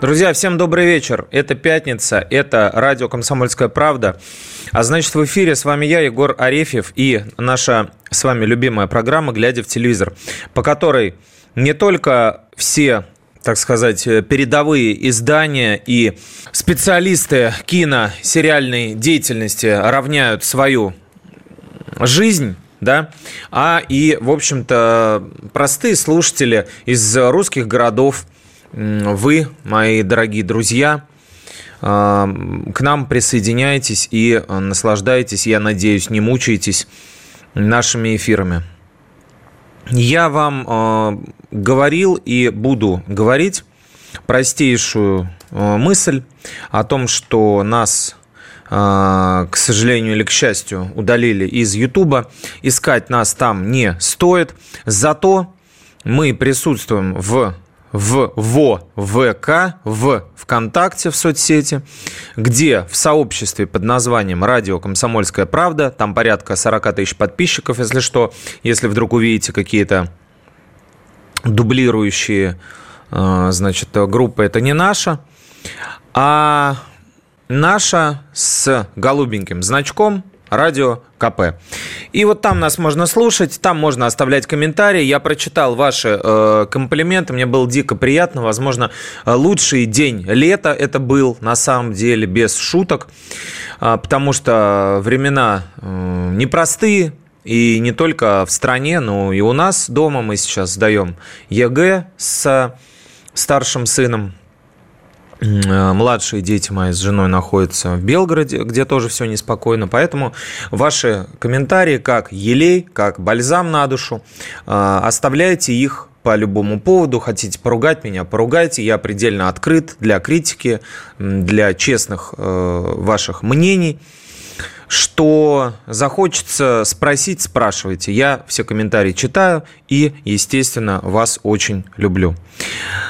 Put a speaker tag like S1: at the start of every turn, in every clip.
S1: Друзья, всем добрый вечер. Это пятница, это радио «Комсомольская правда». А значит, в эфире с вами я, Егор Арефьев, и наша с вами любимая программа «Глядя в телевизор», по которой не только все так сказать, передовые издания и специалисты кино, сериальной деятельности равняют свою жизнь да, а и, в общем-то, простые слушатели из русских городов, вы, мои дорогие друзья, а, к нам присоединяйтесь и наслаждайтесь, я надеюсь, не мучаетесь нашими эфирами. Я вам э, говорил и буду говорить простейшую э, мысль о том, что нас а, к сожалению или к счастью, удалили из Ютуба. Искать нас там не стоит. Зато мы присутствуем в в ВО ВК, в ВКонтакте в соцсети, где в сообществе под названием «Радио Комсомольская правда», там порядка 40 тысяч подписчиков, если что, если вдруг увидите какие-то дублирующие, а, значит, группы, это не наша. А наша с голубеньким значком радио КП. И вот там нас можно слушать, там можно оставлять комментарии. Я прочитал ваши э, комплименты, мне было дико приятно. Возможно, лучший день лета это был, на самом деле, без шуток, э, потому что времена э, непростые, и не только в стране, но и у нас дома мы сейчас сдаем ЕГЭ с старшим сыном. Э, младшие дети мои с женой находятся в Белгороде, где тоже все неспокойно. Поэтому ваши комментарии, как елей, как бальзам на душу, э, оставляйте их по любому поводу. Хотите поругать меня, поругайте. Я предельно открыт для критики, для честных э, ваших мнений. Что захочется спросить, спрашивайте. Я все комментарии читаю и, естественно, вас очень люблю.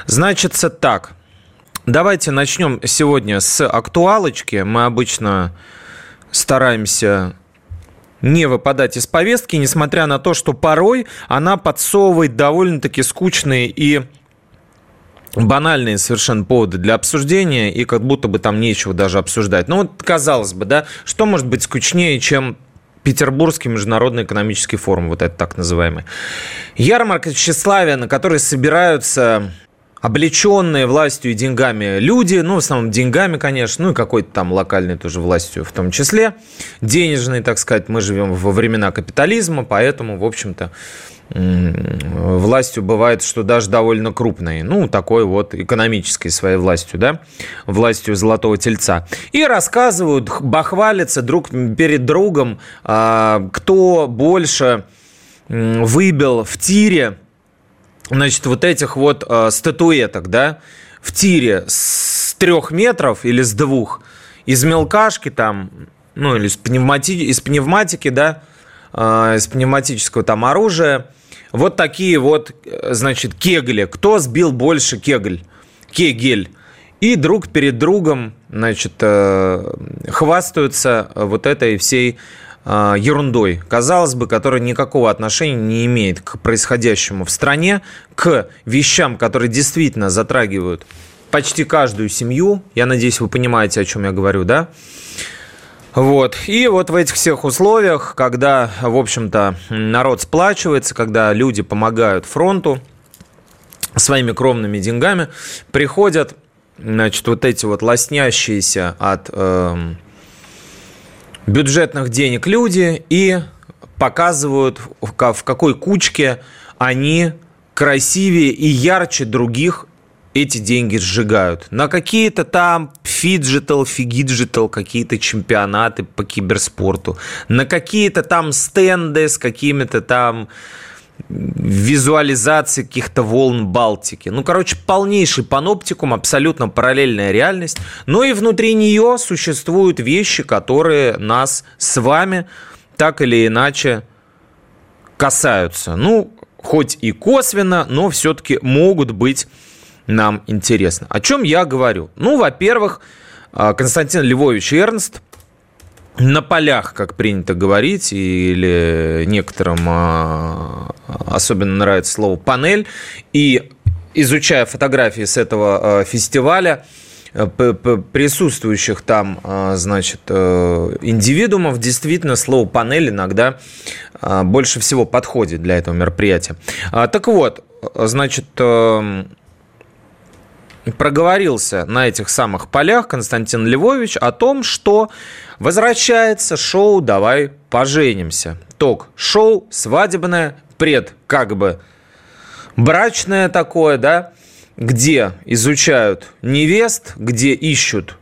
S1: Значится так – Давайте начнем сегодня с актуалочки. Мы обычно стараемся не выпадать из повестки, несмотря на то, что порой она подсовывает довольно-таки скучные и банальные совершенно поводы для обсуждения, и как будто бы там нечего даже обсуждать. Ну вот, казалось бы, да, что может быть скучнее, чем Петербургский международный экономический форум, вот это так называемый. Ярмарка тщеславия, на которой собираются облеченные властью и деньгами люди, ну, в основном деньгами, конечно, ну, и какой-то там локальной тоже властью в том числе, денежной, так сказать, мы живем во времена капитализма, поэтому, в общем-то, властью бывает, что даже довольно крупной, ну, такой вот экономической своей властью, да, властью золотого тельца. И рассказывают, бахвалятся друг перед другом, а, кто больше выбил в тире значит, вот этих вот э, статуэток, да, в тире с трех метров или с двух, из мелкашки там, ну, или из, пневмати... из пневматики, да, э, из пневматического там оружия, вот такие вот, э, значит, кегли. Кто сбил больше кегль? Кегель. И друг перед другом, значит, э, хвастаются вот этой всей ерундой, казалось бы, которая никакого отношения не имеет к происходящему в стране, к вещам, которые действительно затрагивают почти каждую семью. Я надеюсь, вы понимаете, о чем я говорю, да? Вот. И вот в этих всех условиях, когда, в общем-то, народ сплачивается, когда люди помогают фронту своими кровными деньгами, приходят, значит, вот эти вот лоснящиеся от... Э, бюджетных денег люди и показывают, в какой кучке они красивее и ярче других эти деньги сжигают. На какие-то там phygital, фигиджитал, какие-то чемпионаты по киберспорту. На какие-то там стенды с какими-то там визуализации каких-то волн Балтики. Ну, короче, полнейший паноптикум, абсолютно параллельная реальность. Но и внутри нее существуют вещи, которые нас с вами так или иначе касаются. Ну, хоть и косвенно, но все-таки могут быть нам интересны. О чем я говорю? Ну, во-первых, а, Константин Львович Эрнст на полях, как принято говорить, или некоторым а, особенно нравится слово «панель», и изучая фотографии с этого а, фестиваля, э, присутствующих там, значит, э, индивидуумов, действительно слово «панель» иногда больше всего подходит для этого мероприятия. Так вот, значит, эм, проговорился на этих самых полях Константин Львович о том, что возвращается шоу «Давай поженимся». Ток-шоу свадебное, пред как бы брачное такое, да, где изучают невест, где ищут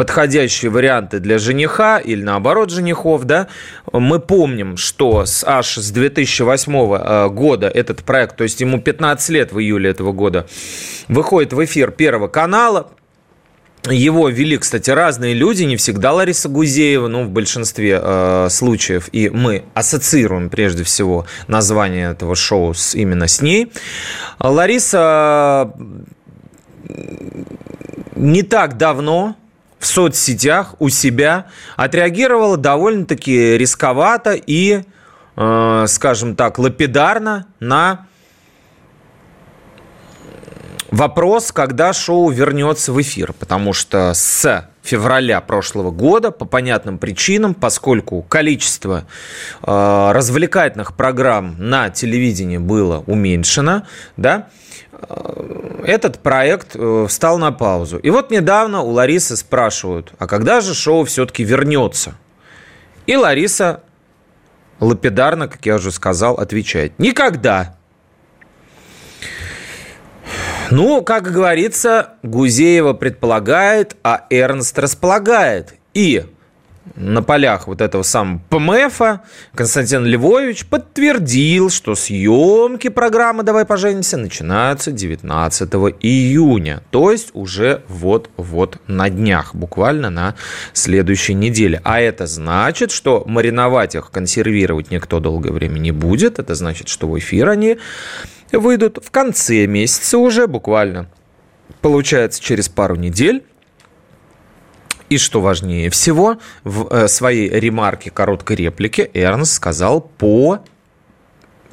S1: подходящие варианты для жениха или наоборот женихов, да, мы помним, что с, аж с 2008 э, года этот проект, то есть ему 15 лет в июле этого года, выходит в эфир Первого канала, его вели, кстати, разные люди, не всегда Лариса Гузеева, но в большинстве э, случаев. И мы ассоциируем прежде всего название этого шоу с, именно с ней. Лариса не так давно в соцсетях у себя отреагировала довольно-таки рисковато и, э, скажем так, лапидарно на вопрос, когда шоу вернется в эфир, потому что с февраля прошлого года по понятным причинам, поскольку количество э, развлекательных программ на телевидении было уменьшено, да, Э, этот проект э, встал на паузу. И вот недавно у Ларисы спрашивают, а когда же шоу все-таки вернется? И Лариса лапидарно, как я уже сказал, отвечает, никогда. Ну, как говорится, Гузеева предполагает, а Эрнст располагает. И на полях вот этого самого ПМФа Константин Львович подтвердил, что съемки программы «Давай поженимся» начинаются 19 июня, то есть уже вот-вот на днях, буквально на следующей неделе. А это значит, что мариновать их, консервировать никто долгое время не будет. Это значит, что в эфир они выйдут в конце месяца уже, буквально, получается, через пару недель. И что важнее всего, в э, своей ремарке, короткой реплике Эрнст сказал по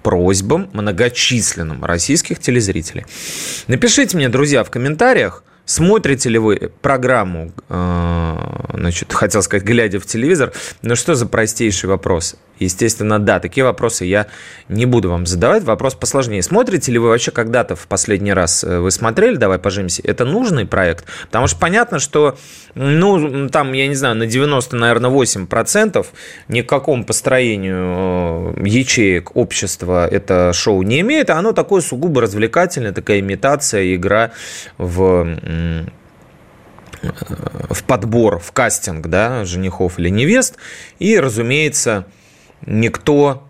S1: просьбам многочисленным российских телезрителей. Напишите мне, друзья, в комментариях, Смотрите ли вы программу, э, значит, хотел сказать, глядя в телевизор, но что за простейший вопрос? Естественно, да, такие вопросы я не буду вам задавать. Вопрос посложнее. Смотрите ли вы вообще когда-то в последний раз э, вы смотрели «Давай поженимся»? Это нужный проект? Потому что понятно, что, ну, там, я не знаю, на 90, наверное, 8% ни к какому построению э, ячеек общества это шоу не имеет, а оно такое сугубо развлекательное, такая имитация, игра в в подбор, в кастинг, да, женихов или невест. И, разумеется, никто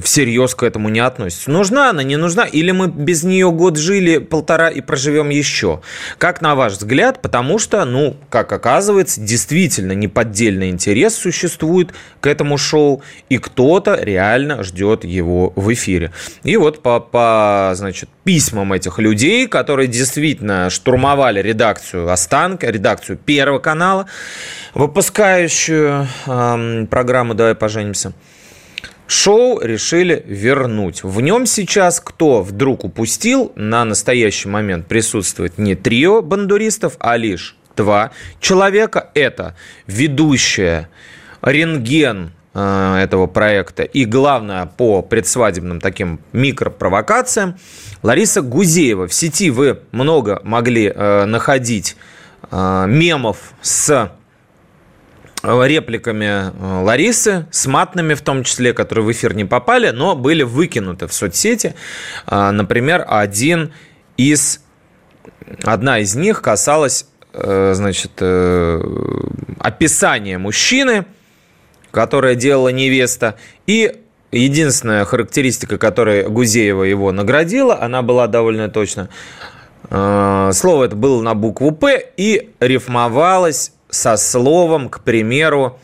S1: всерьез к этому не относится. Нужна она, не нужна? Или мы без нее год жили, полтора и проживем еще? Как на ваш взгляд? Потому что, ну, как оказывается, действительно неподдельный интерес существует к этому шоу, и кто-то реально ждет его в эфире. И вот по, по значит, письмам этих людей, которые действительно штурмовали редакцию Останка, редакцию Первого канала, выпускающую э, программу «Давай поженимся», Шоу решили вернуть. В нем сейчас, кто вдруг упустил, на настоящий момент присутствует не трио бандуристов, а лишь два человека. Это ведущая рентген э, этого проекта и, главное, по предсвадебным таким микропровокациям Лариса Гузеева. В сети вы много могли э, находить э, мемов с репликами э, Ларисы, с матными в том числе, которые в эфир не попали, но были выкинуты в соцсети. А, например, один из, одна из них касалась э, значит, э, описания мужчины, которое делала невеста, и единственная характеристика, которой Гузеева его наградила, она была довольно точно. Э, слово это было на букву «П» и рифмовалось со словом, к примеру,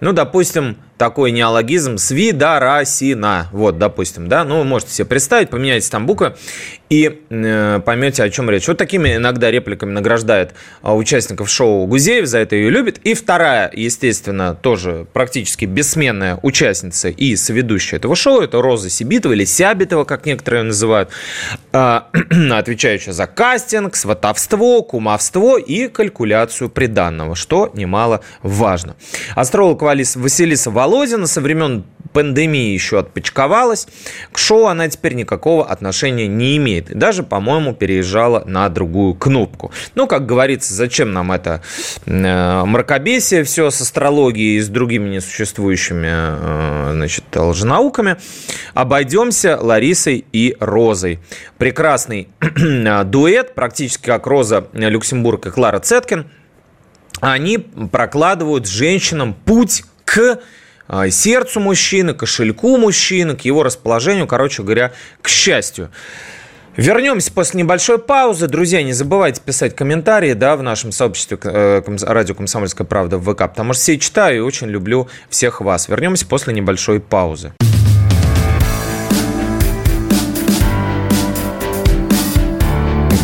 S1: ну, допустим, такой неологизм свидарасина. Вот, допустим, да, ну, можете себе представить, поменяйте там буквы и э, поймете, о чем речь. Вот такими иногда репликами награждает э, участников шоу Гузеев, за это ее любит. И вторая, естественно, тоже практически бессменная участница и соведущая этого шоу, это Роза Сибитова или Сябитова, как некоторые ее называют, э, отвечающая за кастинг, сватовство, кумовство и калькуляцию приданного, что немало важно. Астролог Василиса Володина со времен пандемии еще отпочковалась. К шоу она теперь никакого отношения не имеет. И даже, по-моему, переезжала на другую кнопку. Ну, как говорится, зачем нам это э, мракобесие все с астрологией и с другими несуществующими э, значит, лженауками. Обойдемся Ларисой и Розой. Прекрасный дуэт, практически как Роза Люксембург и Клара Цеткин. Они прокладывают женщинам путь к сердцу мужчины, кошельку мужчины, к его расположению, короче говоря, к счастью. Вернемся после небольшой паузы. Друзья, не забывайте писать комментарии да, в нашем сообществе э, радио «Комсомольская правда» в ВК, потому что все читаю и очень люблю всех вас. Вернемся после небольшой паузы.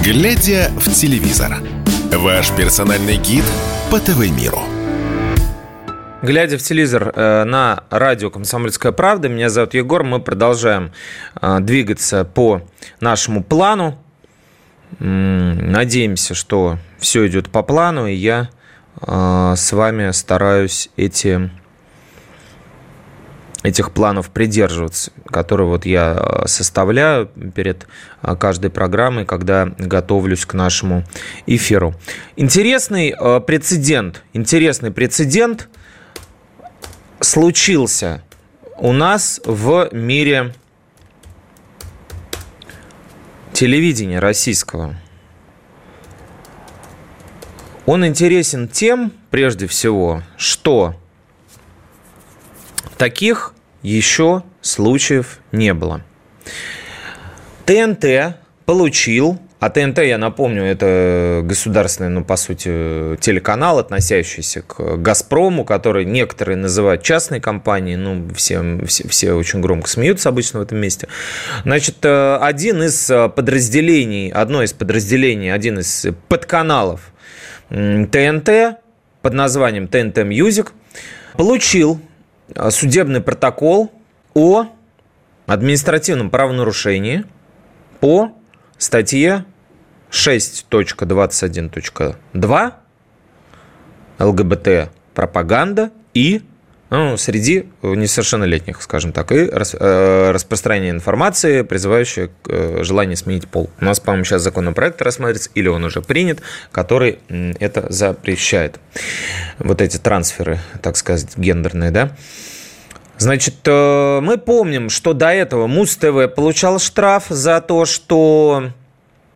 S2: Глядя в телевизор. Ваш персональный гид по ТВ-миру.
S1: Глядя в телевизор э, на радио «Комсомольская правда», меня зовут Егор, мы продолжаем э, двигаться по нашему плану. Надеемся, что все идет по плану, и я э, с вами стараюсь эти, этих планов придерживаться, которые вот я составляю перед каждой программой, когда готовлюсь к нашему эфиру. Интересный прецедент, интересный прецедент – случился у нас в мире телевидения российского. Он интересен тем, прежде всего, что таких еще случаев не было. ТНТ получил а ТНТ, я напомню, это государственный, ну, по сути, телеканал, относящийся к «Газпрому», который некоторые называют частной компанией, ну, все, все, все очень громко смеются обычно в этом месте. Значит, э, один из подразделений, одно из подразделений, один из подканалов ТНТ под названием ТНТ Music получил э, судебный протокол о административном правонарушении по статье 6.21.2 ЛГБТ пропаганда и ну, среди несовершеннолетних, скажем так, и рас, э, распространение информации, призывающей к э, желанию сменить пол. У нас, по-моему, сейчас законопроект рассматривается, или он уже принят, который это запрещает. Вот эти трансферы, так сказать, гендерные, да. Значит, э, мы помним, что до этого Муз-ТВ получал штраф за то, что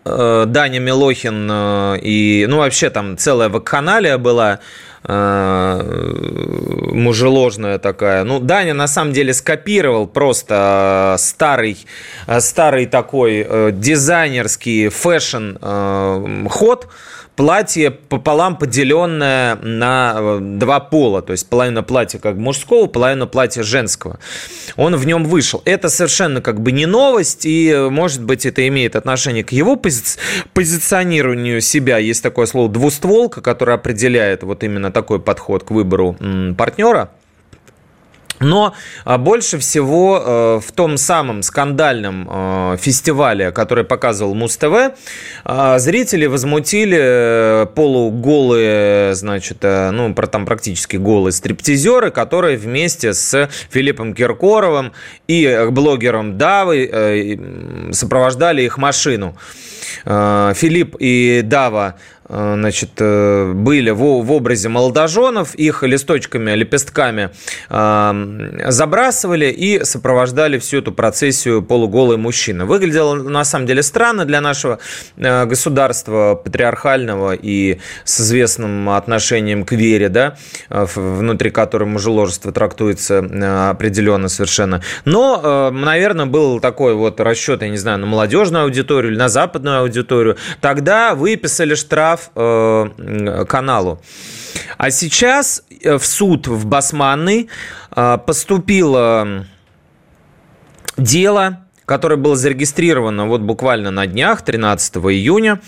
S1: э, Даня Милохин э, и, ну, вообще там целая вакханалия была мужеложная такая. Ну, Даня на самом деле скопировал просто старый, старый такой дизайнерский fashion ход, платье пополам поделенное на э, два пола, то есть половина платья как мужского, половина платья женского. Он в нем вышел. Это совершенно как бы не новость, и, э, может быть, это имеет отношение к его пози- позиционированию себя. Есть такое слово «двустволка», которое определяет вот именно такой подход к выбору партнера. Но а, больше всего э, в том самом скандальном э, фестивале, который показывал Муз-ТВ, э, зрители возмутили полуголые, значит, ну, там практически голые стриптизеры, которые вместе с Филиппом Киркоровым и блогером Давой сопровождали их машину. Филипп и Дава э, значит, э, были в, в образе молодоженов, их листочками, лепестками э, забрасывали и сопровождали всю эту процессию полуголые мужчины. Выглядело на самом деле странно для нашего государства патриархального и с известным отношением к вере, да, внутри которой мужеложество трактуется определенно совершенно. Но, наверное, был такой вот расчет, я не знаю, на молодежную аудиторию или на западную аудиторию. Тогда выписали штраф э, каналу. А сейчас э, в суд в Басманный э, поступило дело, которое было зарегистрировано вот буквально на днях, 13 июня,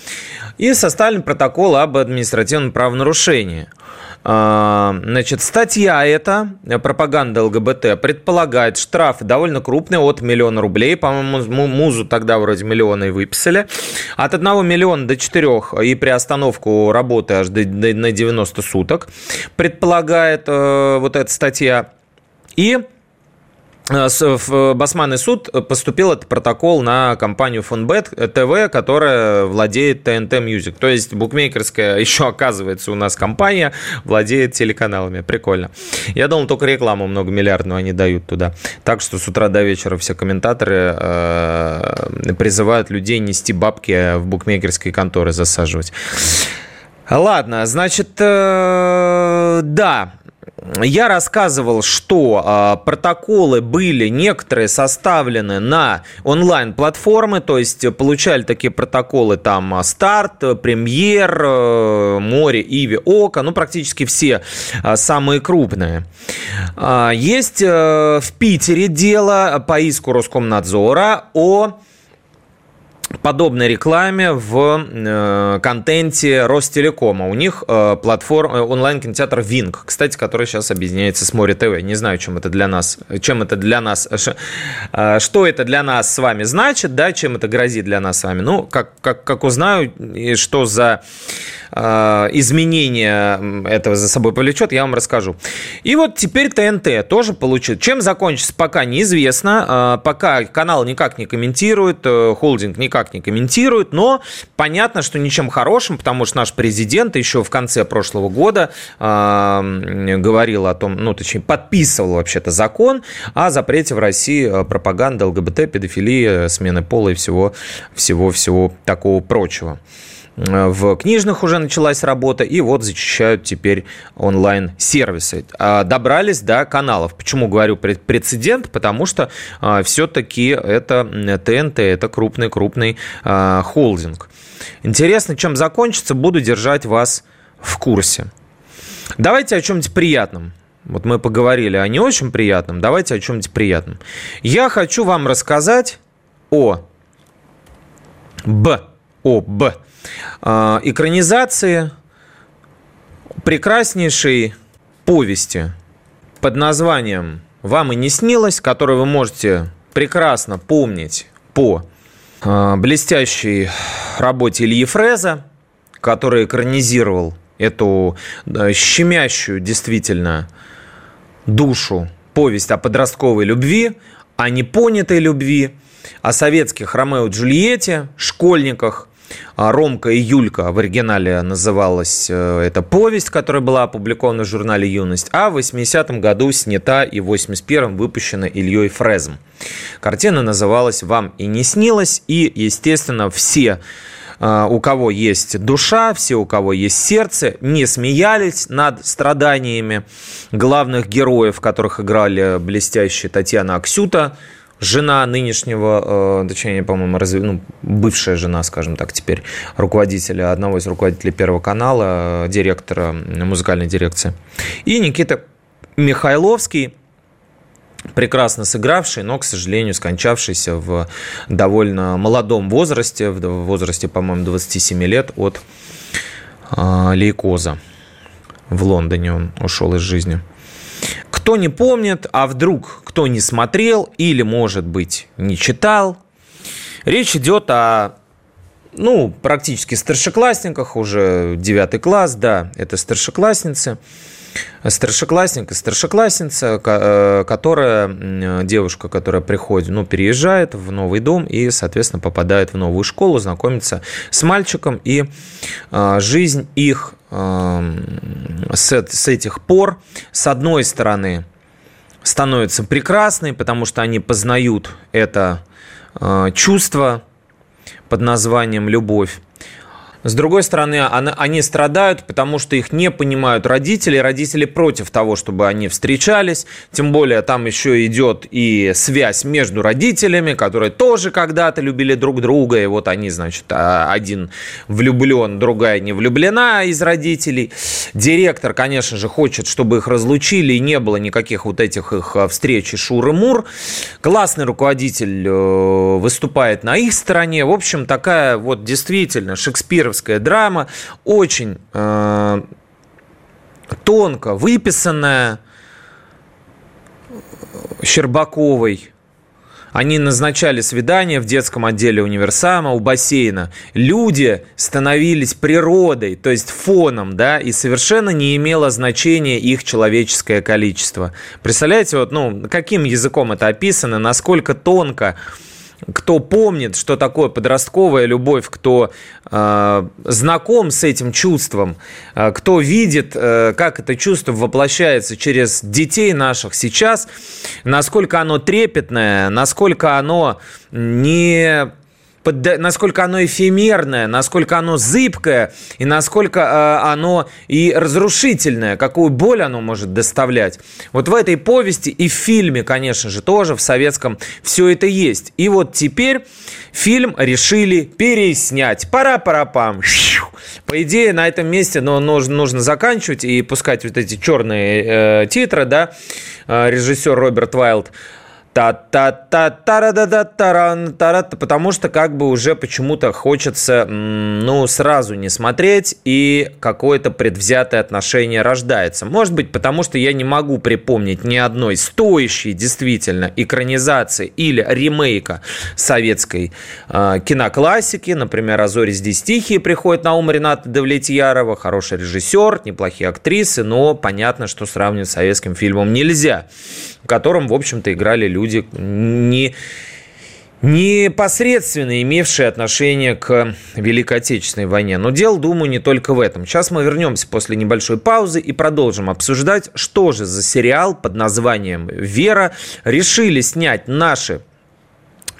S1: и составлен протокол об административном правонарушении – значит, статья эта, пропаганда ЛГБТ, предполагает штрафы довольно крупные, от миллиона рублей. По-моему, музу тогда вроде миллиона и выписали. От 1 миллиона до 4 и приостановку работы аж до, до, на 90 суток предполагает э, вот эта статья. И в Басманный суд поступил этот протокол на компанию Фонбет ТВ, которая владеет ТНТ Music. То есть букмекерская еще оказывается у нас компания владеет телеканалами. Прикольно. Я думал, только рекламу многомиллиардную они дают туда. Так что с утра до вечера все комментаторы э, призывают людей нести бабки в букмекерские конторы засаживать. Ладно, значит, э, да, я рассказывал, что э, протоколы были некоторые составлены на онлайн-платформы, то есть получали такие протоколы там Старт, Премьер, э, Море, Иви, Ока, ну практически все э, самые крупные. Э, есть э, в Питере дело по иску Роскомнадзора о подобной рекламе в э, контенте Ростелекома. У них э, платформа, э, онлайн-кинотеатр Винг, кстати, который сейчас объединяется с Море ТВ. Не знаю, чем это для нас, чем это для нас, что это для нас с вами значит, да, чем это грозит для нас с вами. Ну, как, как, как узнаю, что за изменение этого за собой повлечет, я вам расскажу. И вот теперь ТНТ тоже получит. Чем закончится, пока неизвестно. Пока канал никак не комментирует, холдинг никак никак не комментируют, но понятно, что ничем хорошим, потому что наш президент еще в конце прошлого года э, говорил о том, ну, точнее, подписывал вообще-то закон о запрете в России а, пропаганды ЛГБТ, педофилии, смены пола и всего, всего-всего такого прочего. В книжных уже началась работа, и вот зачищают теперь онлайн-сервисы. А, добрались до каналов. Почему говорю прецедент? Потому что а, все-таки это ТНТ, это крупный-крупный а, холдинг. Интересно, чем закончится, буду держать вас в курсе. Давайте о чем-нибудь приятном. Вот мы поговорили о не очень приятном, давайте о чем-нибудь приятном. Я хочу вам рассказать о Б, о Б а, экранизации прекраснейшей повести под названием «Вам и не снилось», которую вы можете прекрасно помнить по а, блестящей работе Ильи Фреза, который экранизировал эту щемящую действительно душу повесть о подростковой любви, о непонятой любви, о советских Ромео и Джульетте, школьниках, Ромка и Юлька в оригинале называлась э, эта повесть, которая была опубликована в журнале «Юность», а в 80-м году снята и в 81-м выпущена Ильей Фрезом. Картина называлась «Вам и не снилось», и, естественно, все э, у кого есть душа, все, у кого есть сердце, не смеялись над страданиями главных героев, которых играли блестящие Татьяна Аксюта, жена нынешнего, э, точнее, по-моему, разве, ну, бывшая жена, скажем так, теперь руководителя, одного из руководителей Первого канала, э, директора музыкальной дирекции. И Никита Михайловский, прекрасно сыгравший, но, к сожалению, скончавшийся в довольно молодом возрасте, в возрасте, по-моему, 27 лет от э, лейкоза. В Лондоне он ушел из жизни. Кто не помнит, а вдруг кто не смотрел или, может быть, не читал, речь идет о ну, практически старшеклассниках, уже девятый класс, да, это старшеклассницы старшеклассник и старшеклассница, э, которая, девушка, которая приходит, ну, переезжает в новый дом и, соответственно, попадает в новую школу, знакомится с мальчиком, и э, жизнь их э, с, с этих пор, с одной стороны, становится прекрасной, потому что они познают это чувство под названием любовь. С другой стороны, они страдают, потому что их не понимают родители. Родители против того, чтобы они встречались. Тем более там еще идет и связь между родителями, которые тоже когда-то любили друг друга. И вот они, значит, а, один влюблен, другая не влюблена из родителей. Директор, конечно же, хочет, чтобы их разлучили и не было никаких вот этих их а, встреч и шуры-мур. Классный руководитель э, выступает на их стороне. В общем, такая вот действительно Шекспир шекспировская драма, очень э, тонко выписанная Щербаковой. Они назначали свидания в детском отделе универсама у бассейна. Люди становились природой, то есть фоном, да, и совершенно не имело значения их человеческое количество. Представляете, вот, ну, каким языком это описано, насколько тонко кто помнит, что такое подростковая любовь, кто э, знаком с этим чувством, э, кто видит, э, как это чувство воплощается через детей наших сейчас, насколько оно трепетное, насколько оно не под, насколько оно эфемерное, насколько оно зыбкое и насколько э, оно и разрушительное, какую боль оно может доставлять. Вот в этой повести и в фильме, конечно же, тоже в советском все это есть. И вот теперь фильм решили переснять. Пора-пора-пам. По идее, на этом месте но нужно, нужно заканчивать и пускать вот эти черные э, титры, да, э, режиссер Роберт Вайлд та та та та да да таран таран потому что как бы уже почему-то хочется ну сразу не смотреть и какое-то предвзятое отношение рождается. Может быть потому что я не могу припомнить ни одной стоящей действительно экранизации или ремейка советской э, киноклассики. Например «А зори здесь тихие» приходит на ум Рената Давлетьярова. Хороший режиссер неплохие актрисы но понятно что сравнивать с советским фильмом нельзя в котором, в общем-то, играли люди не непосредственно имевшие отношение к Великой Отечественной войне. Но дело, думаю, не только в этом. Сейчас мы вернемся после небольшой паузы и продолжим обсуждать, что же за сериал под названием «Вера» решили снять наши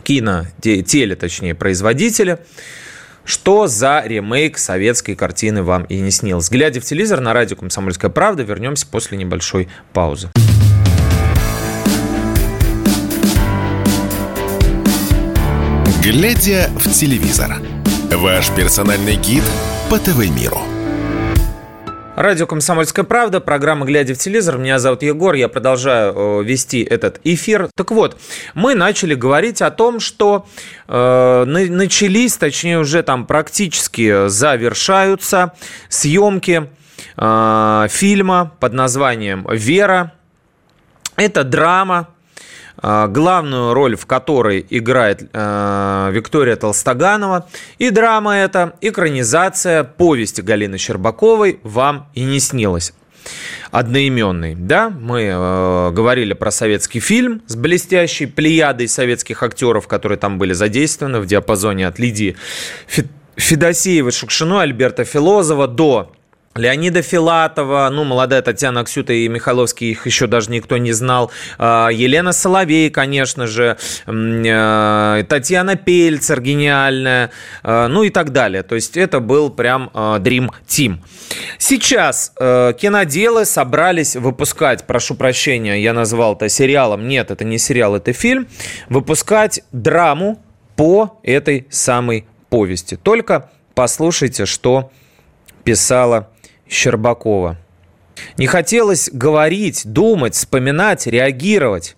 S1: кино, теле, точнее, производители. Что за ремейк советской картины вам и не снилось? Глядя в телевизор на радио «Комсомольская правда», вернемся после небольшой паузы.
S2: Глядя в телевизор. Ваш персональный гид по ТВ-миру.
S1: Радио «Комсомольская правда», программа «Глядя в телевизор». Меня зовут Егор, я продолжаю э, вести этот эфир. Так вот, мы начали говорить о том, что э, начались, точнее уже там практически завершаются съемки э, фильма под названием «Вера». Это драма, главную роль в которой играет э, Виктория Толстоганова. И драма эта, экранизация повести Галины Щербаковой «Вам и не снилось» одноименный. Да, мы э, говорили про советский фильм с блестящей плеядой советских актеров, которые там были задействованы в диапазоне от Лидии Федосеевой Шукшиной, Альберта Филозова до Леонида Филатова, ну, молодая Татьяна Аксюта и Михайловский, их еще даже никто не знал. А, Елена Соловей, конечно же. А, Татьяна Пельцер, гениальная. А, ну и так далее. То есть это был прям Dream Team. Сейчас киноделы собрались выпускать, прошу прощения, я назвал это сериалом. Нет, это не сериал, это фильм. Выпускать драму по этой самой повести. Только послушайте, что писала Щербакова. Не хотелось говорить, думать, вспоминать, реагировать.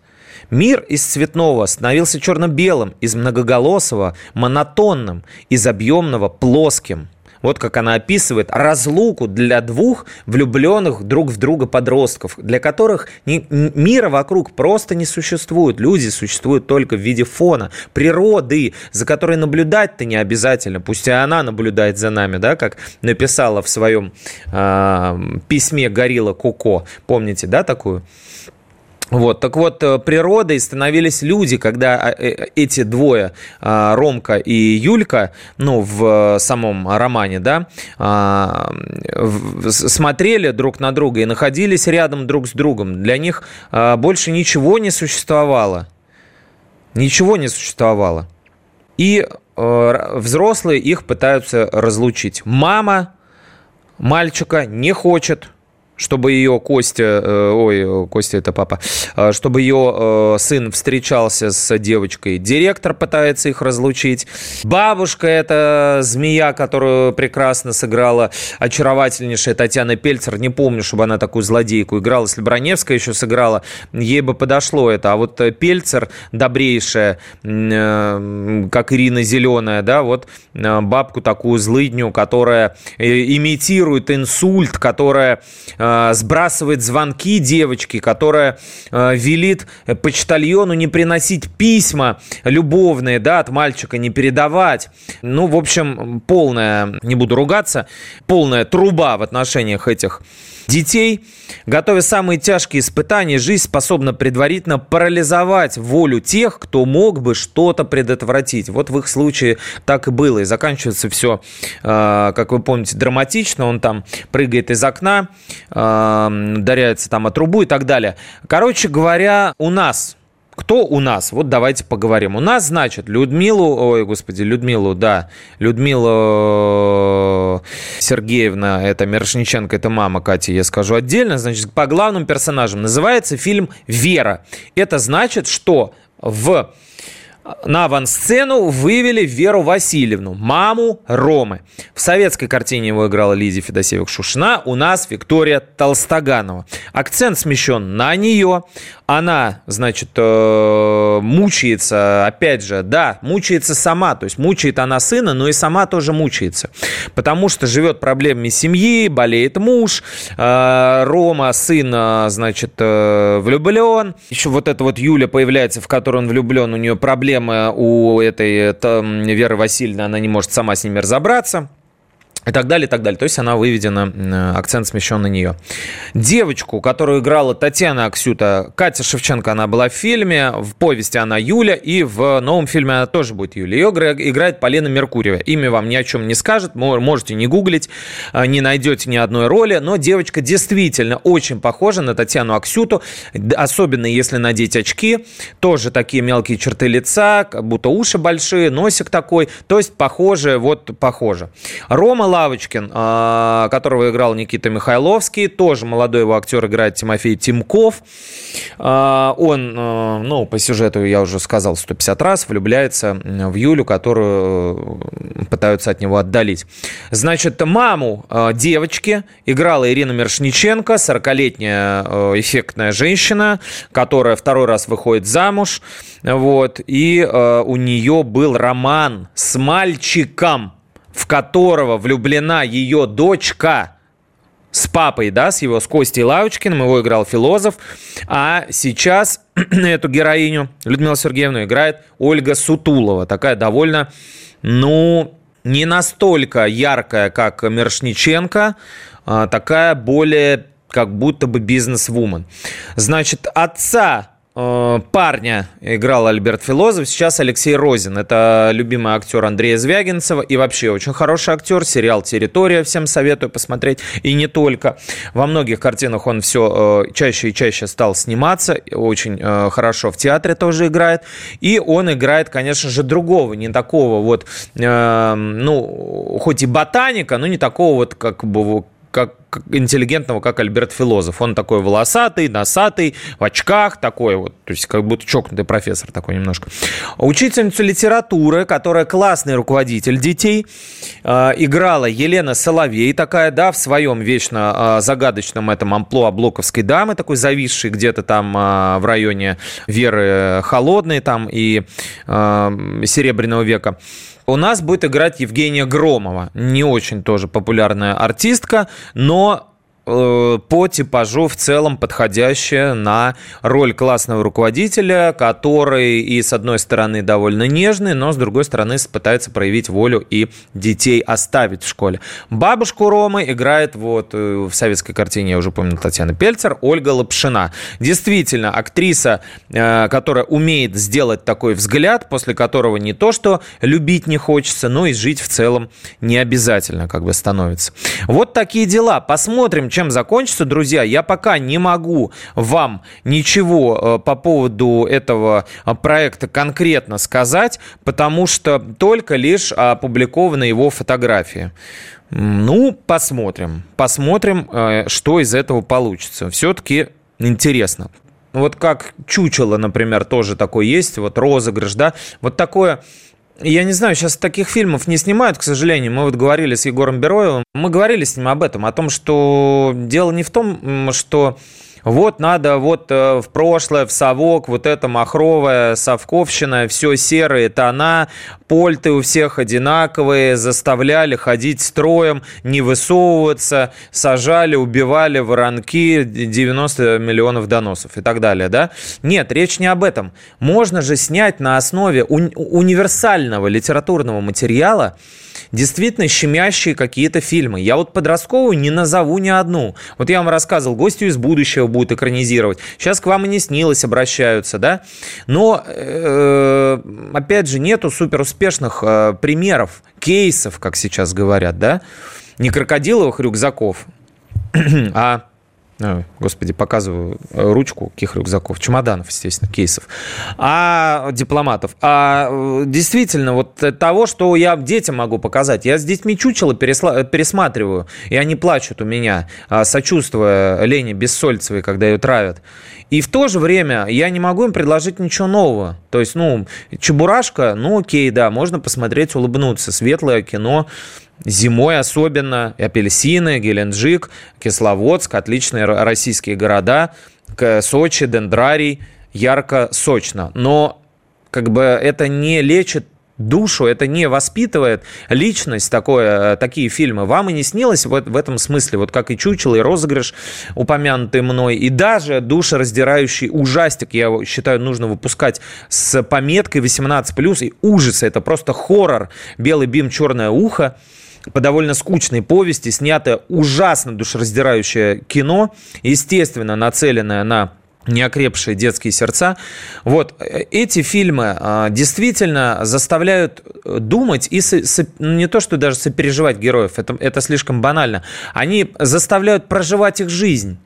S1: Мир из цветного становился черно-белым, из многоголосого – монотонным, из объемного – плоским. Вот как она описывает, разлуку для двух влюбленных друг в друга подростков, для которых ни, мира вокруг просто не существует. Люди существуют только в виде фона, природы, за которой наблюдать-то не обязательно. Пусть и она наблюдает за нами, да, как написала в своем э, письме Горилла Коко. Помните, да, такую? Вот, так вот, э, природой становились люди, когда а, э, эти двое, а, Ромка и Юлька, ну, в самом романе, да, а, смотрели друг на друга и находились рядом друг с другом. Для них больше ничего не существовало. Ничего не существовало. И э, взрослые их пытаются разлучить. Мама мальчика не хочет – чтобы ее Костя, э, ой, Костя это папа, э, чтобы ее э, сын встречался с девочкой. Директор пытается их разлучить. Бабушка это змея, которую прекрасно сыграла очаровательнейшая Татьяна Пельцер. Не помню, чтобы она такую злодейку играла. Если Броневская еще сыграла, ей бы подошло это. А вот Пельцер добрейшая, как Ирина Зеленая, да, вот бабку такую злыдню, которая имитирует инсульт, которая сбрасывает звонки девочки, которая э, велит почтальону не приносить письма любовные, да, от мальчика не передавать. Ну, в общем, полная, не буду ругаться, полная труба в отношениях этих детей. Готовя самые тяжкие испытания, жизнь способна предварительно парализовать волю тех, кто мог бы что-то предотвратить. Вот в их случае так и было. И заканчивается все, э, как вы помните, драматично. Он там прыгает из окна, э, ударяется там о трубу и так далее. Короче говоря, у нас кто у нас? Вот давайте поговорим. У нас, значит, Людмилу, ой, господи, Людмилу, да, Людмила Сергеевна, это Мирошниченко, это мама Кати, я скажу отдельно. Значит, по главным персонажам называется фильм «Вера». Это значит, что в на авансцену вывели Веру Васильевну, маму Ромы. В советской картине его играла Лидия Федосеевых-Шушина, у нас Виктория Толстоганова. Акцент смещен на нее. Она, значит, э, мучается, опять же, да, мучается сама, то есть мучает она сына, но и сама тоже мучается, потому что живет проблемами семьи, болеет муж, э, Рома, сын, э, значит, влюблен, еще вот эта вот Юля появляется, в которую он влюблен, у нее проблемы проблемы у этой там, Веры Васильевны, она не может сама с ними разобраться и так далее, и так далее. То есть она выведена, акцент смещен на нее. Девочку, которую играла Татьяна Аксюта, Катя Шевченко, она была в фильме, в повести она Юля, и в новом фильме она тоже будет Юля. Ее играет Полина Меркурьева. Имя вам ни о чем не скажет, можете не гуглить, а, не найдете ни одной роли, но девочка действительно очень похожа на Татьяну Аксюту, особенно если надеть очки, тоже такие мелкие черты лица, как будто уши большие, носик такой, то есть похоже, вот похоже. Рома Лавочкин, а, которого играл Никита Михайловский, тоже молодой его актер играет Тимофей Тимков. А, он, а, ну, по сюжету я уже сказал 150 раз, влюбляется в Юлю, которую э, пытаются от него отдалить. Значит, маму девочки играла Ирина Мершниченко, 40-летняя э, эффектная женщина, которая второй раз выходит замуж. Вот, и э, у нее был роман с мальчиком, в которого влюблена ее дочка с папой, да, с его, с Костей Лавочкиным, его играл философ, а сейчас эту героиню, Людмила Сергеевну, играет Ольга Сутулова, такая довольно, ну, не настолько яркая, как Мершниченко, а такая более как будто бы бизнес-вумен. Значит, отца парня играл Альберт Филозов, сейчас Алексей Розин. Это любимый актер Андрея Звягинцева и вообще очень хороший актер. Сериал «Территория» всем советую посмотреть. И не только. Во многих картинах он все э, чаще и чаще стал сниматься. Очень э, хорошо в театре тоже играет. И он играет, конечно же, другого, не такого вот, ну, хоть и ботаника, но не такого вот как бы как интеллигентного, как Альберт Филозоф. Он такой волосатый, носатый, в очках такой вот, то есть как будто чокнутый профессор такой немножко. Учительница литературы, которая классный руководитель детей, э, играла Елена Соловей, такая, да, в своем вечно э, загадочном этом амплуа блоковской дамы, такой зависшей где-то там э, в районе Веры Холодной там и Серебряного века. У нас будет играть Евгения Громова. Не очень тоже популярная артистка, но по типажу в целом подходящая на роль классного руководителя, который и с одной стороны довольно нежный, но с другой стороны пытается проявить волю и детей оставить в школе. Бабушку Ромы играет вот э, в советской картине, я уже помню, Татьяна Пельцер, Ольга Лапшина. Действительно, актриса, э, которая умеет сделать такой взгляд, после которого не то, что любить не хочется, но и жить в целом не обязательно как бы становится. Вот такие дела. Посмотрим, чем закончится, друзья, я пока не могу вам ничего э, по поводу этого э, проекта конкретно сказать, потому что только лишь опубликованы его фотографии. Ну, посмотрим. Посмотрим, э, что из этого получится. Все-таки интересно. Вот как чучело, например, тоже такой есть, вот розыгрыш, да, вот такое я не знаю, сейчас таких фильмов не снимают, к сожалению. Мы вот говорили с Егором Бероевым, мы говорили с ним об этом, о том, что дело не в том, что вот надо вот э, в прошлое, в совок, вот это махровая совковщина, все серые тона, польты у всех одинаковые, заставляли ходить строем, не высовываться, сажали, убивали воронки, 90 миллионов доносов и так далее, да? Нет, речь не об этом. Можно же снять на основе уни- универсального литературного материала действительно щемящие какие-то фильмы. Я вот подростковую не назову ни одну. Вот я вам рассказывал, «Гостю из будущего» будет экранизировать. Сейчас к вам и не снилось обращаются, да? Но, э, опять же, нету супер успешных э, примеров, кейсов, как сейчас говорят, да? Не крокодиловых рюкзаков, а Господи, показываю э, ручку каких рюкзаков, чемоданов, естественно, кейсов, а дипломатов. А э, действительно, вот того, что я детям могу показать. Я с детьми чучело пересла... пересматриваю, и они плачут у меня, а, сочувствуя Лене Бессольцевой, когда ее травят. И в то же время я не могу им предложить ничего нового. То есть, ну, Чебурашка, ну окей, да, можно посмотреть, улыбнуться. Светлое кино, Зимой особенно апельсины, Геленджик, Кисловодск, отличные российские города, Сочи, Дендрарий, ярко, сочно. Но как бы это не лечит душу, это не воспитывает личность, такое, такие фильмы. Вам и не снилось вот в этом смысле, вот как и «Чучело», и «Розыгрыш», упомянутый мной, и даже душераздирающий ужастик, я считаю, нужно выпускать с пометкой 18+, и ужасы, это просто хоррор. «Белый бим, черное ухо», по довольно скучной повести, снятое ужасно душераздирающее кино, естественно, нацеленное на неокрепшие детские сердца. Вот э, эти фильмы а, действительно заставляют э, думать и со, со, ну, не то, что даже сопереживать героев, это, это слишком банально, они заставляют проживать их жизнь.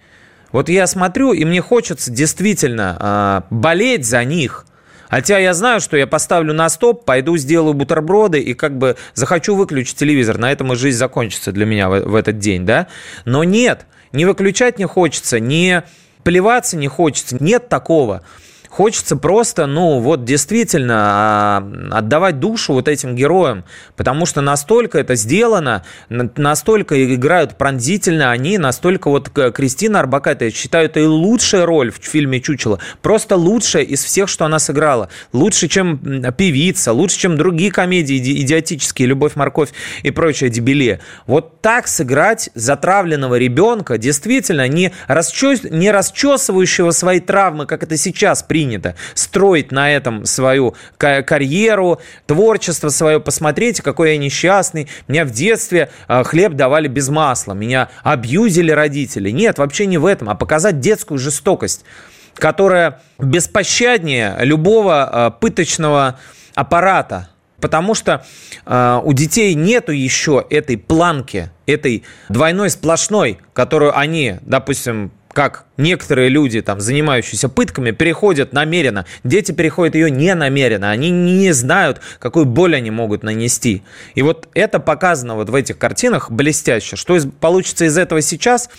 S1: Вот я смотрю, и мне хочется действительно а, болеть за них, Хотя я знаю, что я поставлю на стоп, пойду сделаю бутерброды и как бы захочу выключить телевизор. На этом и жизнь закончится для меня в, в этот день, да? Но нет, не выключать не хочется, не плеваться не хочется. Нет такого. Хочется просто, ну, вот действительно а, отдавать душу вот этим героям, потому что настолько это сделано, настолько играют пронзительно они, настолько вот Кристина Арбакайте, я считаю, это и лучшая роль в фильме «Чучело», просто лучшая из всех, что она сыграла. Лучше, чем «Певица», лучше, чем другие комедии идиотические, «Любовь, морковь» и прочее дебиле. Вот так сыграть затравленного ребенка, действительно, не, расчес... не расчесывающего свои травмы, как это сейчас при принято. Строить на этом свою карьеру, творчество свое. Посмотрите, какой я несчастный. Меня в детстве а, хлеб давали без масла. Меня абьюзили родители. Нет, вообще не в этом, а показать детскую жестокость, которая беспощаднее любого а, пыточного аппарата. Потому что э, у детей нету еще этой планки, этой двойной сплошной, которую они, допустим, как некоторые люди, там, занимающиеся пытками, переходят намеренно. Дети переходят ее не намеренно. Они не знают, какую боль они могут нанести. И вот это показано вот в этих картинах блестяще. Что из, получится из этого сейчас,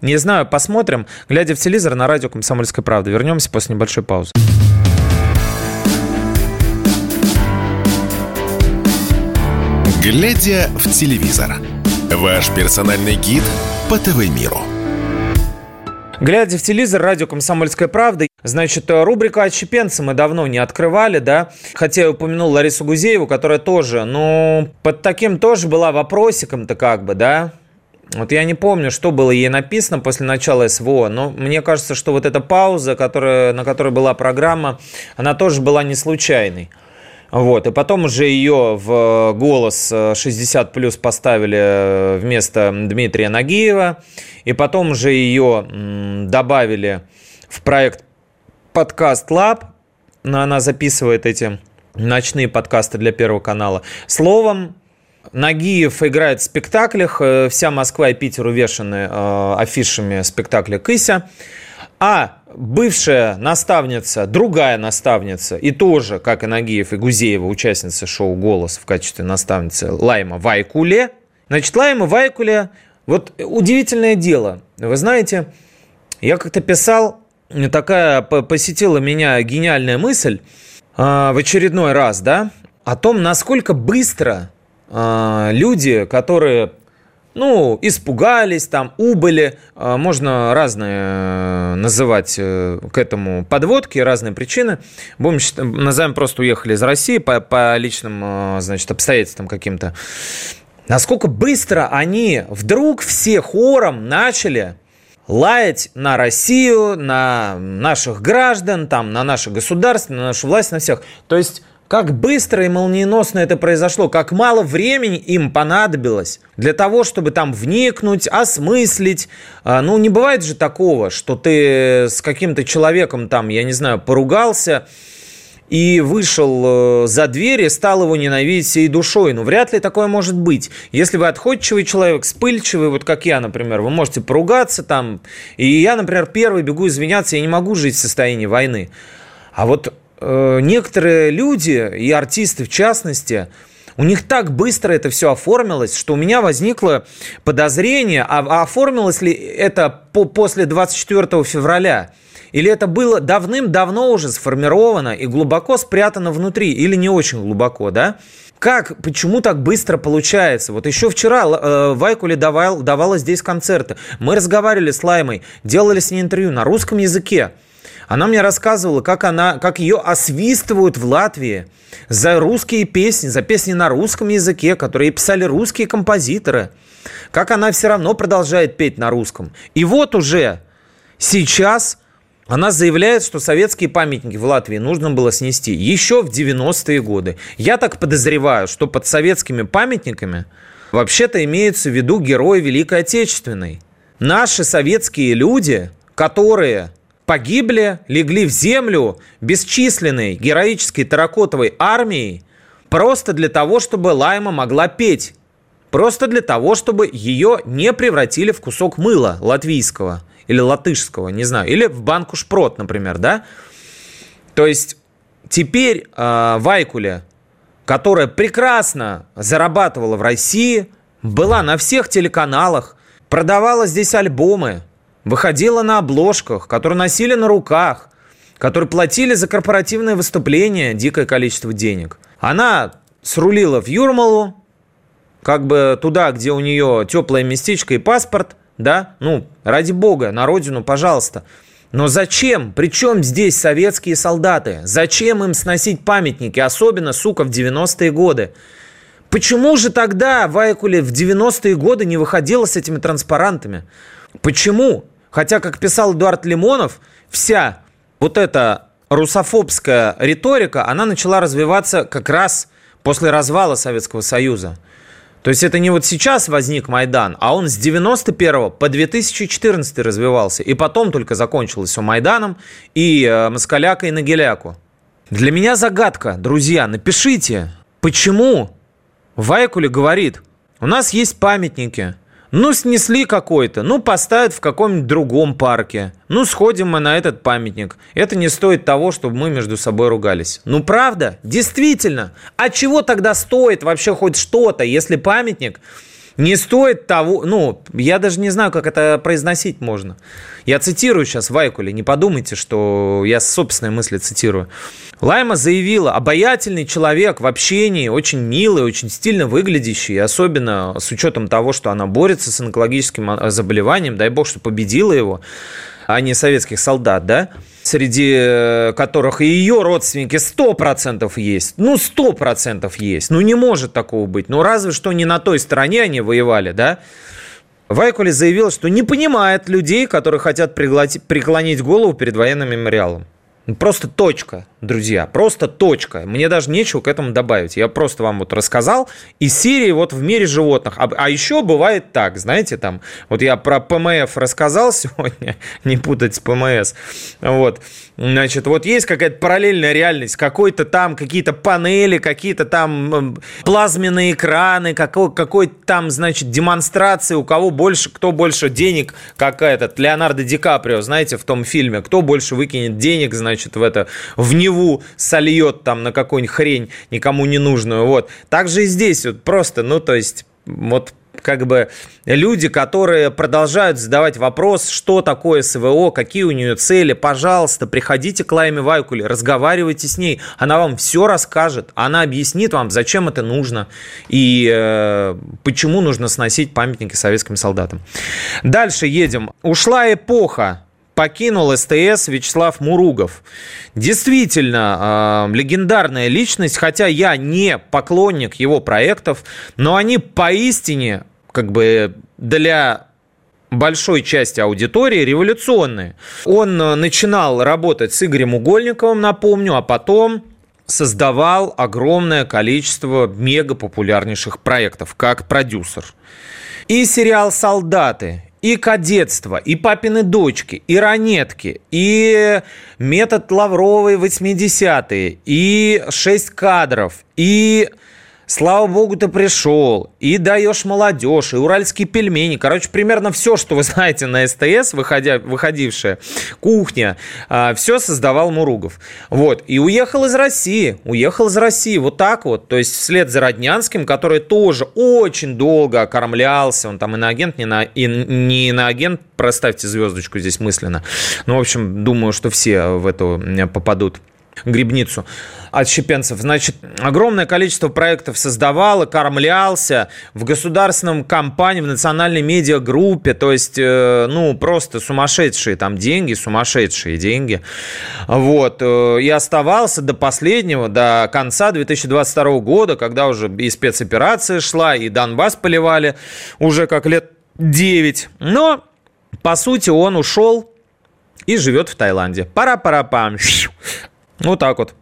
S1: не знаю, посмотрим. Глядя в телевизор на радио «Комсомольская правда». Вернемся после небольшой паузы.
S2: Глядя в телевизор. Ваш персональный гид по ТВ-миру.
S1: Глядя в телевизор, радио «Комсомольская правда», Значит, рубрика «Отщепенцы» мы давно не открывали, да, хотя я упомянул Ларису Гузееву, которая тоже, ну, под таким тоже была вопросиком-то как бы, да, вот я не помню, что было ей написано после начала СВО, но мне кажется, что вот эта пауза, которая, на которой была программа, она тоже была не случайной. Вот, и потом уже ее в голос 60 плюс поставили вместо Дмитрия Нагиева, и потом уже ее добавили в проект подкаст Лаб. Она записывает эти ночные подкасты для Первого канала. Словом, Нагиев играет в спектаклях. Э, вся Москва и Питер увешаны э, афишами спектакля «Кыся». А бывшая наставница, другая наставница, и тоже, как и Нагиев и Гузеева, участница шоу «Голос» в качестве наставницы Лайма Вайкуле. Значит, Лайма Вайкуле, вот удивительное дело. Вы знаете, я как-то писал, такая посетила меня гениальная мысль э, в очередной раз, да, о том, насколько быстро а, люди, которые ну, испугались, там, убыли. А, можно разные э, называть э, к этому подводки, разные причины. Будем назовем просто уехали из России по, по личным, э, значит, обстоятельствам каким-то. Насколько быстро они вдруг все хором начали лаять на Россию, на наших граждан, там, на наше государство, на нашу власть, на всех. То есть как быстро и молниеносно это произошло, как мало времени им понадобилось для того, чтобы там вникнуть, осмыслить. А, ну, не бывает же такого, что ты с каким-то человеком там, я не знаю, поругался, и вышел э, за дверь и стал его ненавидеть всей душой. Ну, вряд ли такое может быть. Если вы отходчивый человек, вспыльчивый, вот как я, например, вы можете поругаться там, и я, например, первый бегу извиняться, я не могу жить в состоянии войны. А вот некоторые люди, и артисты в частности, у них так быстро это все оформилось, что у меня возникло подозрение, а, а оформилось ли это по, после 24 февраля? Или это было давным-давно уже сформировано и глубоко спрятано внутри, или не очень глубоко, да? Как, почему так быстро получается? Вот еще вчера э, Вайкуле давал, давала здесь концерты. Мы разговаривали с Лаймой, делали с ней интервью на русском языке. Она мне рассказывала, как, она, как ее освистывают в Латвии за русские песни, за песни на русском языке, которые писали русские композиторы. Как она все равно продолжает петь на русском. И вот уже сейчас она заявляет, что советские памятники в Латвии нужно было снести еще в 90-е годы. Я так подозреваю, что под советскими памятниками вообще-то имеются в виду герои Великой Отечественной. Наши советские люди, которые погибли, легли в землю бесчисленной героической таракотовой армией просто для того, чтобы Лайма могла петь. Просто для того, чтобы ее не превратили в кусок мыла латвийского или латышского, не знаю, или в банку шпрот, например, да? То есть теперь э, Вайкуле, которая прекрасно зарабатывала в России, была на всех телеканалах, продавала здесь альбомы, выходила на обложках, которые носили на руках, которые платили за корпоративные выступления дикое количество денег. Она срулила в Юрмалу, как бы туда, где у нее теплое местечко и паспорт, да, ну, ради бога, на родину, пожалуйста. Но зачем? Причем здесь советские солдаты? Зачем им сносить памятники, особенно, сука, в 90-е годы? Почему же тогда Вайкуле в 90-е годы не выходила с этими транспарантами? Почему? Хотя, как писал Эдуард Лимонов, вся вот эта русофобская риторика, она начала развиваться как раз после развала Советского Союза. То есть это не вот сейчас возник Майдан, а он с 91 по 2014 развивался. И потом только закончилось все Майданом и э, Москаляка и Нагеляку. Для меня загадка, друзья, напишите, почему Вайкули говорит, у нас есть памятники, ну, снесли какой-то, ну, поставят в каком-нибудь другом парке. Ну, сходим мы на этот памятник. Это не стоит того, чтобы мы между собой ругались. Ну, правда? Действительно. А чего тогда стоит вообще хоть что-то, если памятник не стоит того, ну, я даже не знаю, как это произносить можно. Я цитирую сейчас Вайкули, не подумайте, что я собственные мысли цитирую. Лайма заявила, обаятельный человек в общении, очень милый, очень стильно выглядящий, особенно с учетом того, что она борется с онкологическим а, заболеванием, дай бог, что победила его, а не советских солдат, да? Среди э, которых и ее родственники 100% есть. Ну, 100% есть. Ну, не может такого быть. Ну, разве что не на той стороне они воевали, да? Вайкули заявил, что не понимает людей, которые хотят преклонить голову перед военным мемориалом. Просто точка друзья, просто точка. Мне даже нечего к этому добавить. Я просто вам вот рассказал из серии вот в мире животных. А, а еще бывает так, знаете, там, вот я про ПМФ рассказал сегодня, не путать с ПМС. Вот, значит, вот есть какая-то параллельная реальность, какой-то там, какие-то панели, какие-то там плазменные экраны, какой, какой-то там, значит, демонстрации, у кого больше, кто больше денег, как этот Леонардо Ди Каприо, знаете, в том фильме, кто больше выкинет денег, значит, в это, в Неву сольет там на какую-нибудь хрень никому не нужную. Вот. Так же и здесь вот просто, ну, то есть, вот как бы люди, которые продолжают задавать вопрос, что такое СВО, какие у нее цели, пожалуйста, приходите к Лайме Вайкуле, разговаривайте с ней, она вам все расскажет, она объяснит вам, зачем это нужно и э, почему нужно сносить памятники советским солдатам. Дальше едем. Ушла эпоха покинул СТС Вячеслав Муругов. Действительно, э, легендарная личность, хотя я не поклонник его проектов, но они поистине как бы для большой части аудитории революционные. Он э, начинал работать с Игорем Угольниковым, напомню, а потом создавал огромное количество мега популярнейших проектов как продюсер. И сериал «Солдаты», и кадетство, и папины дочки, и ранетки, и метод Лавровой 80-е, и шесть кадров, и Слава богу, ты пришел, и даешь молодежь, и уральские пельмени. Короче, примерно все, что вы знаете на СТС, выходя, выходившая кухня, а, все создавал Муругов. Вот, и уехал из России, уехал из России, вот так вот, то есть вслед за Роднянским, который тоже очень долго окормлялся, он там иноагент, не, на, и, не иноагент, проставьте звездочку здесь мысленно. Ну, в общем, думаю, что все в эту попадут грибницу отщепенцев. Значит, огромное количество проектов создавал и кормлялся в государственном компании, в национальной медиагруппе, то есть, э, ну, просто сумасшедшие там деньги, сумасшедшие деньги. Вот. Э, и оставался до последнего, до конца 2022 года, когда уже и спецоперация шла, и Донбасс поливали уже как лет 9. Но, по сути, он ушел и живет в Таиланде. Пара-пара-пам. Вот так вот.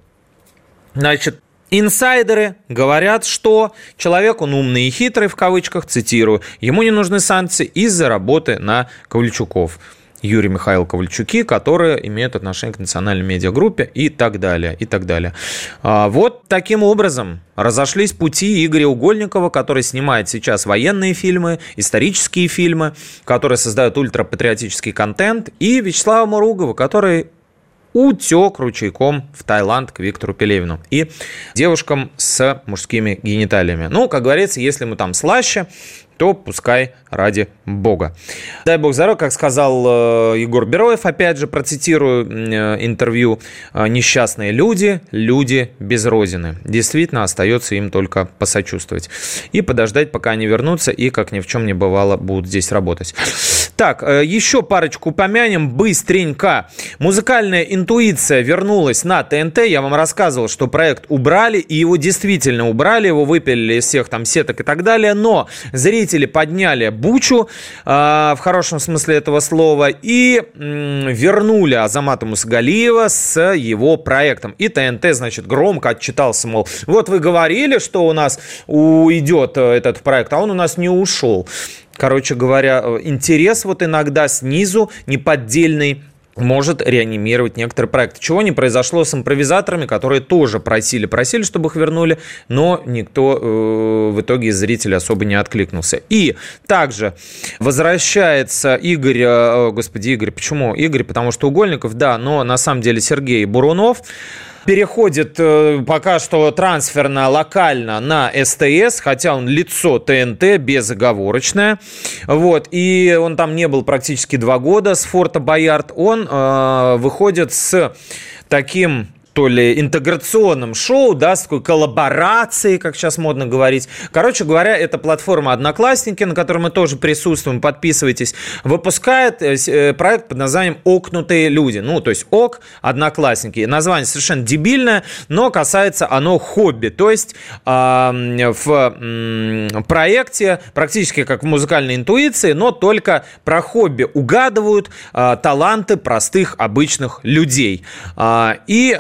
S1: Значит, Инсайдеры говорят, что человек, он умный и хитрый, в кавычках, цитирую, ему не нужны санкции из-за работы на Ковальчуков. Юрий Михаил Ковальчуки, которые имеют отношение к национальной медиагруппе и так далее, и так далее. А, вот таким образом разошлись пути Игоря Угольникова, который снимает сейчас военные фильмы, исторические фильмы, который создает ультрапатриотический контент, и Вячеслава Муругова, который утек ручейком в Таиланд к Виктору Пелевину и девушкам с мужскими гениталиями. Ну, как говорится, если мы там слаще, то пускай ради бога. Дай бог здоровья, как сказал э, Егор Бероев, опять же, процитирую э, интервью, э, несчастные люди, люди без родины. Действительно, остается им только посочувствовать. И подождать, пока они вернутся, и, как ни в чем не бывало, будут здесь работать. Так, еще парочку упомянем быстренько. Музыкальная интуиция вернулась на ТНТ. Я вам рассказывал, что проект убрали, и его действительно убрали, его выпилили из всех там сеток и так далее, но зрители подняли бучу, э, в хорошем смысле этого слова, и э, вернули Азамата Мусагалиева с его проектом. И ТНТ, значит, громко отчитался, мол, вот вы говорили, что у нас уйдет э, этот проект, а он у нас не ушел. Короче говоря, э, интерес вот иногда снизу неподдельный может реанимировать некоторые проекты. Чего не произошло с импровизаторами, которые тоже просили, просили, чтобы их вернули, но никто э, в итоге из зрителей особо не откликнулся. И также возвращается Игорь, э, господи, Игорь, почему Игорь? Потому что Угольников, да, но на самом деле Сергей Бурунов, переходит э, пока что трансферно, локально на СТС, хотя он лицо ТНТ безоговорочное. Вот, и он там не был практически два года с Форта Боярд. Он э, выходит с таким что ли, интеграционном шоу, да, с такой коллаборацией, как сейчас модно говорить. Короче говоря, это платформа «Одноклассники», на которой мы тоже присутствуем, подписывайтесь, выпускает э, э, проект под названием «Окнутые люди». Ну, то есть ОК, «Одноклассники». Название совершенно дебильное, но касается оно хобби. То есть э, в э, проекте практически как в музыкальной интуиции, но только про хобби угадывают э, таланты простых обычных людей. Э, и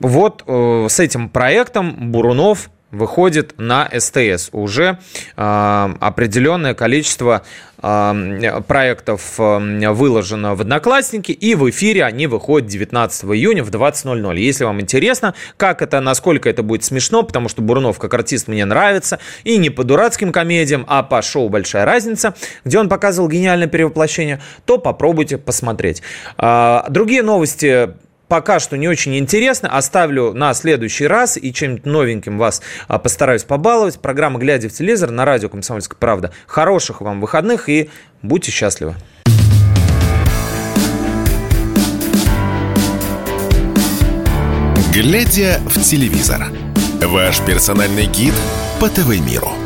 S1: вот э, с этим проектом Бурунов выходит на СТС. Уже э, определенное количество э, проектов э, выложено в Одноклассники, и в эфире они выходят 19 июня в 20.00. Если вам интересно, как это, насколько это будет смешно, потому что Бурунов как артист мне нравится, и не по дурацким комедиям, а по шоу «Большая разница», где он показывал гениальное перевоплощение, то попробуйте посмотреть. Э, другие новости пока что не очень интересно. Оставлю на следующий раз и чем-нибудь новеньким вас а, постараюсь побаловать. Программа «Глядя в телевизор» на радио «Комсомольская правда». Хороших вам выходных и будьте счастливы.
S2: «Глядя в телевизор» – ваш персональный гид по ТВ-миру.